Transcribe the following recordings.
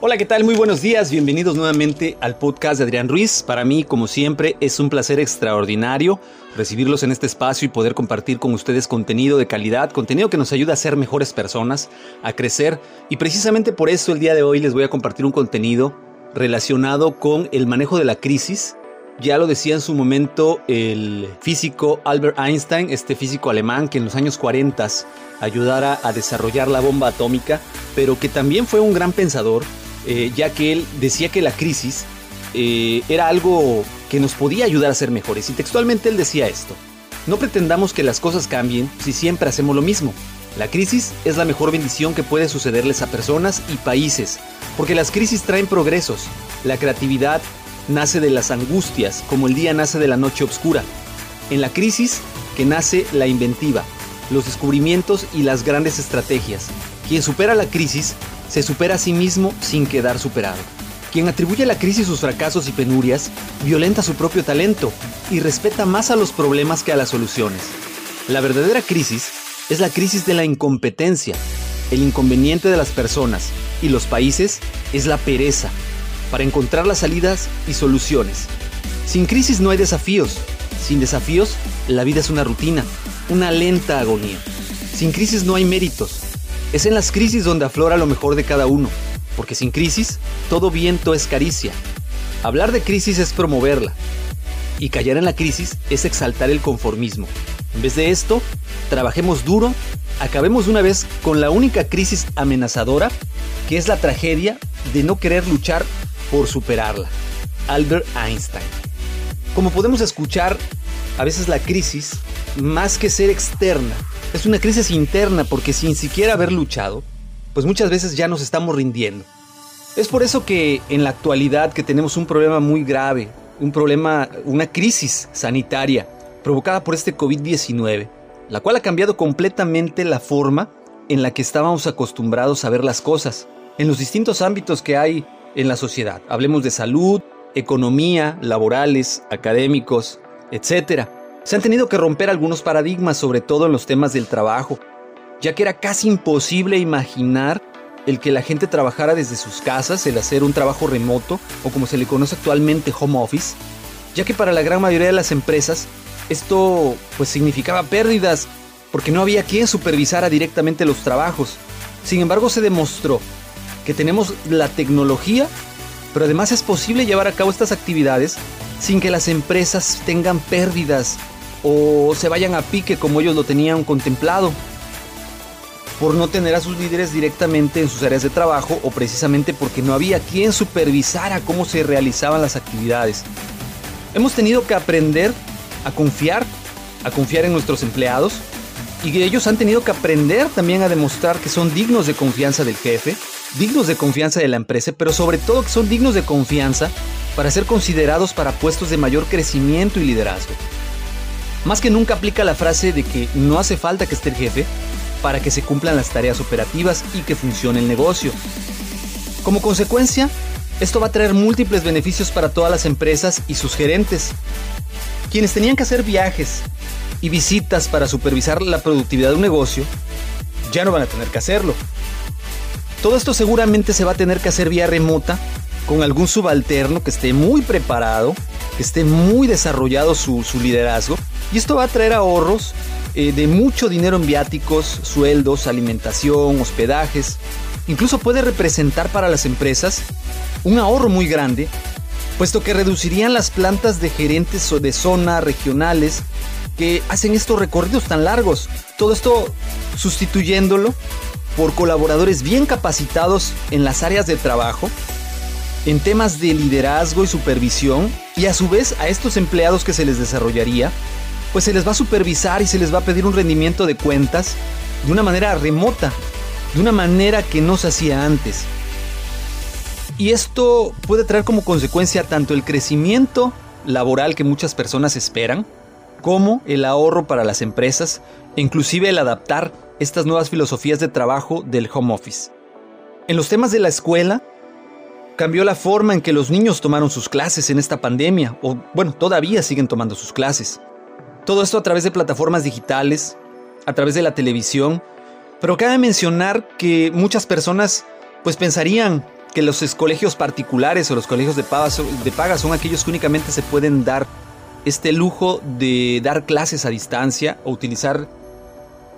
Hola, ¿qué tal? Muy buenos días, bienvenidos nuevamente al podcast de Adrián Ruiz. Para mí, como siempre, es un placer extraordinario recibirlos en este espacio y poder compartir con ustedes contenido de calidad, contenido que nos ayuda a ser mejores personas, a crecer. Y precisamente por eso el día de hoy les voy a compartir un contenido relacionado con el manejo de la crisis. Ya lo decía en su momento el físico Albert Einstein, este físico alemán que en los años 40 ayudara a desarrollar la bomba atómica, pero que también fue un gran pensador eh, ya que él decía que la crisis eh, era algo que nos podía ayudar a ser mejores. Y textualmente él decía esto, no pretendamos que las cosas cambien si siempre hacemos lo mismo. La crisis es la mejor bendición que puede sucederles a personas y países, porque las crisis traen progresos. La creatividad nace de las angustias, como el día nace de la noche oscura. En la crisis que nace la inventiva, los descubrimientos y las grandes estrategias. Quien supera la crisis se supera a sí mismo sin quedar superado. Quien atribuye a la crisis sus fracasos y penurias, violenta su propio talento y respeta más a los problemas que a las soluciones. La verdadera crisis es la crisis de la incompetencia. El inconveniente de las personas y los países es la pereza para encontrar las salidas y soluciones. Sin crisis no hay desafíos. Sin desafíos, la vida es una rutina, una lenta agonía. Sin crisis no hay méritos. Es en las crisis donde aflora lo mejor de cada uno, porque sin crisis, todo viento es caricia. Hablar de crisis es promoverla, y callar en la crisis es exaltar el conformismo. En vez de esto, trabajemos duro, acabemos una vez con la única crisis amenazadora, que es la tragedia de no querer luchar por superarla. Albert Einstein. Como podemos escuchar, a veces la crisis, más que ser externa, es una crisis interna porque sin siquiera haber luchado, pues muchas veces ya nos estamos rindiendo. Es por eso que en la actualidad que tenemos un problema muy grave, un problema, una crisis sanitaria provocada por este COVID-19, la cual ha cambiado completamente la forma en la que estábamos acostumbrados a ver las cosas, en los distintos ámbitos que hay en la sociedad. Hablemos de salud, economía, laborales, académicos, etc. Se han tenido que romper algunos paradigmas, sobre todo en los temas del trabajo, ya que era casi imposible imaginar el que la gente trabajara desde sus casas, el hacer un trabajo remoto o como se le conoce actualmente home office, ya que para la gran mayoría de las empresas esto pues significaba pérdidas porque no había quien supervisara directamente los trabajos. Sin embargo, se demostró que tenemos la tecnología, pero además es posible llevar a cabo estas actividades sin que las empresas tengan pérdidas o se vayan a pique como ellos lo tenían contemplado, por no tener a sus líderes directamente en sus áreas de trabajo o precisamente porque no había quien supervisara cómo se realizaban las actividades. Hemos tenido que aprender a confiar, a confiar en nuestros empleados y ellos han tenido que aprender también a demostrar que son dignos de confianza del jefe, dignos de confianza de la empresa, pero sobre todo que son dignos de confianza para ser considerados para puestos de mayor crecimiento y liderazgo. Más que nunca aplica la frase de que no hace falta que esté el jefe para que se cumplan las tareas operativas y que funcione el negocio. Como consecuencia, esto va a traer múltiples beneficios para todas las empresas y sus gerentes. Quienes tenían que hacer viajes y visitas para supervisar la productividad de un negocio, ya no van a tener que hacerlo. Todo esto seguramente se va a tener que hacer vía remota con algún subalterno que esté muy preparado, que esté muy desarrollado su, liderazgo y esto va a traer ahorros eh, de mucho dinero en viáticos, sueldos, alimentación, hospedajes. Incluso puede representar para las empresas un ahorro muy grande, puesto que reducirían las plantas de gerentes o de zona regionales que hacen estos recorridos tan largos. Todo esto sustituyéndolo por colaboradores bien capacitados en las áreas de trabajo, en temas de liderazgo y supervisión, y a su vez a estos empleados que se les desarrollaría pues se les va a supervisar y se les va a pedir un rendimiento de cuentas de una manera remota, de una manera que no se hacía antes. Y esto puede traer como consecuencia tanto el crecimiento laboral que muchas personas esperan, como el ahorro para las empresas e inclusive el adaptar estas nuevas filosofías de trabajo del home office. En los temas de la escuela, cambió la forma en que los niños tomaron sus clases en esta pandemia, o bueno, todavía siguen tomando sus clases. Todo esto a través de plataformas digitales, a través de la televisión, pero cabe mencionar que muchas personas pues pensarían que los colegios particulares o los colegios de paga, de paga son aquellos que únicamente se pueden dar este lujo de dar clases a distancia o utilizar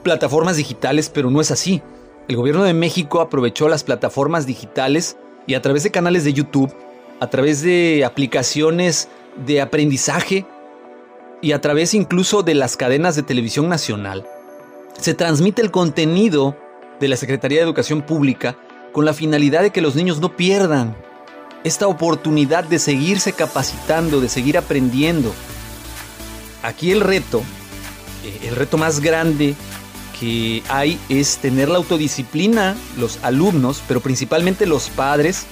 plataformas digitales, pero no es así. El gobierno de México aprovechó las plataformas digitales y a través de canales de YouTube, a través de aplicaciones de aprendizaje y a través incluso de las cadenas de televisión nacional, se transmite el contenido de la Secretaría de Educación Pública con la finalidad de que los niños no pierdan esta oportunidad de seguirse capacitando, de seguir aprendiendo. Aquí el reto, eh, el reto más grande hay es tener la autodisciplina, los alumnos, pero principalmente los padres,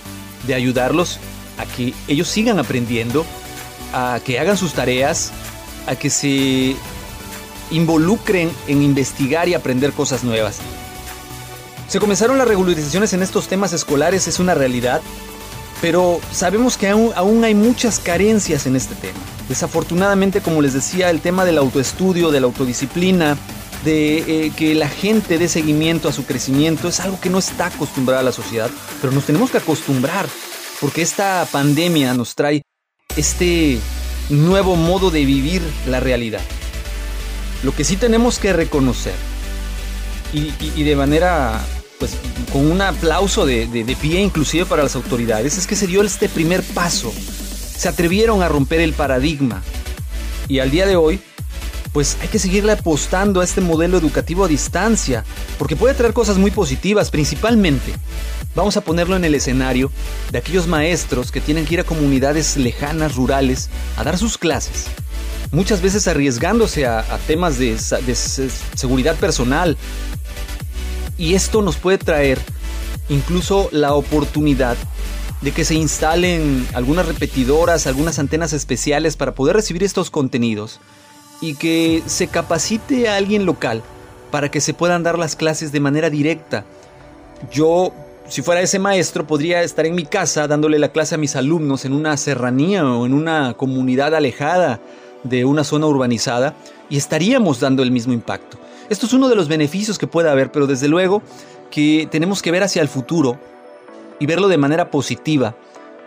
de ayudarlos a que ellos sigan aprendiendo, a que hagan sus tareas, a que se involucren en investigar y aprender cosas nuevas. Se comenzaron las regularizaciones en estos temas escolares, es una realidad, pero sabemos que aún, hay muchas carencias en este tema. Desafortunadamente, como les decía, el tema del autoestudio, de la autodisciplina, de eh, que la gente dé seguimiento a su crecimiento es algo que no está acostumbrada a la sociedad, pero nos tenemos que acostumbrar, porque esta pandemia nos trae este nuevo modo de vivir la realidad. Lo que sí tenemos que reconocer, y de manera pues con un aplauso de, pie inclusive para las autoridades, es que se dio este primer paso. Se atrevieron a romper el paradigma. Y al día de hoy, pues hay que seguirle apostando a este modelo educativo a distancia, porque puede traer cosas muy positivas, principalmente. Vamos a ponerlo en el escenario de aquellos maestros que tienen que ir a comunidades lejanas, rurales, a dar sus clases. Muchas veces arriesgándose a, temas de seguridad personal, y esto nos puede traer incluso la oportunidad de que se instalen algunas repetidoras, algunas antenas especiales para poder recibir estos contenidos y que se capacite a alguien local para que se puedan dar las clases de manera directa. Yo, si fuera ese maestro, podría estar en mi casa dándole la clase a mis alumnos en una serranía o en una comunidad alejada de una zona urbanizada y estaríamos dando el mismo impacto. Esto es uno de los beneficios que puede haber, pero desde luego que tenemos que ver hacia el futuro y verlo de manera positiva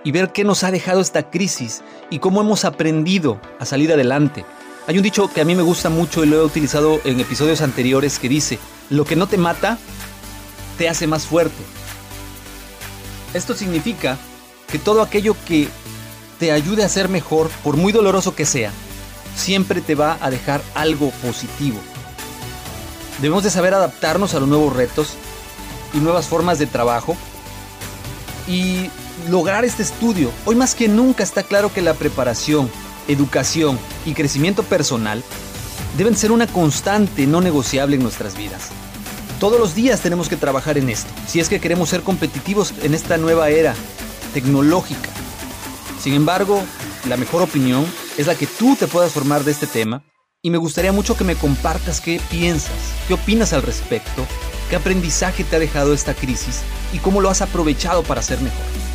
y ver qué nos ha dejado esta crisis y cómo hemos aprendido a salir adelante. Hay un dicho que a mí me gusta mucho y lo he utilizado en episodios anteriores que dice, lo que no te mata, te hace más fuerte. Esto significa que todo aquello que te ayude a ser mejor, por muy doloroso que sea, siempre te va a dejar algo positivo. Debemos de saber adaptarnos a los nuevos retos y nuevas formas de trabajo y lograr este estudio. Hoy más que nunca está claro que la preparación, educación y crecimiento personal deben ser una constante no negociable en nuestras vidas. Todos los días tenemos que trabajar en esto, si es que queremos ser competitivos en esta nueva era tecnológica. Sin embargo, la mejor opinión es la que tú te puedas formar de este tema y me gustaría mucho que me compartas qué piensas, qué opinas al respecto, qué aprendizaje te ha dejado esta crisis y cómo lo has aprovechado para ser mejor.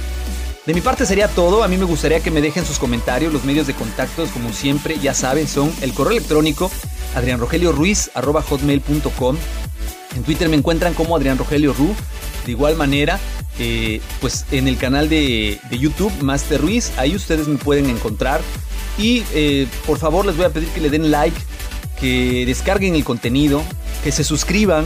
De mi parte sería todo, a mí me gustaría que me dejen sus comentarios, los medios de contacto, como siempre, ya saben, son el correo electrónico adrianrogelioruiz.hotmail.com En Twitter me encuentran como Adrián Rogelio Ru. De igual manera, eh, pues en el canal de, de YouTube, Master Ruiz, ahí ustedes me pueden encontrar. Y eh, por favor les voy a pedir que le den like, que descarguen el contenido, que se suscriban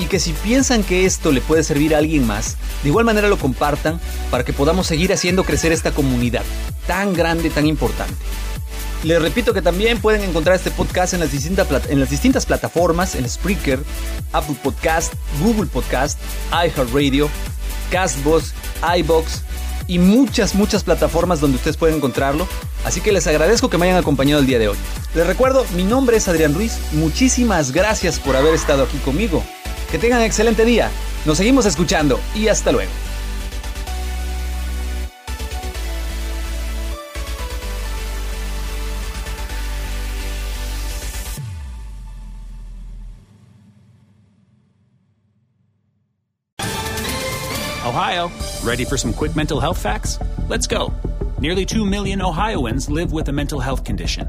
y que si piensan que esto le puede servir a alguien más, de igual manera lo compartan para que podamos seguir haciendo crecer esta comunidad tan grande, tan importante. Les repito que también pueden encontrar este podcast en las distintas, plataformas, en Spreaker, Apple Podcast, Google Podcast, iHeartRadio, Castbox, iBox, y muchas, muchas plataformas donde ustedes pueden encontrarlo. Así que les agradezco que me hayan acompañado el día de hoy. Les recuerdo, mi nombre es Adrián Ruiz. Muchísimas gracias por haber estado aquí conmigo Que tengan excelente día. Nos seguimos escuchando y hasta luego. Ohio, ready for some quick mental health facts? Let's go. Nearly 2 million Ohioans live with a mental health condition.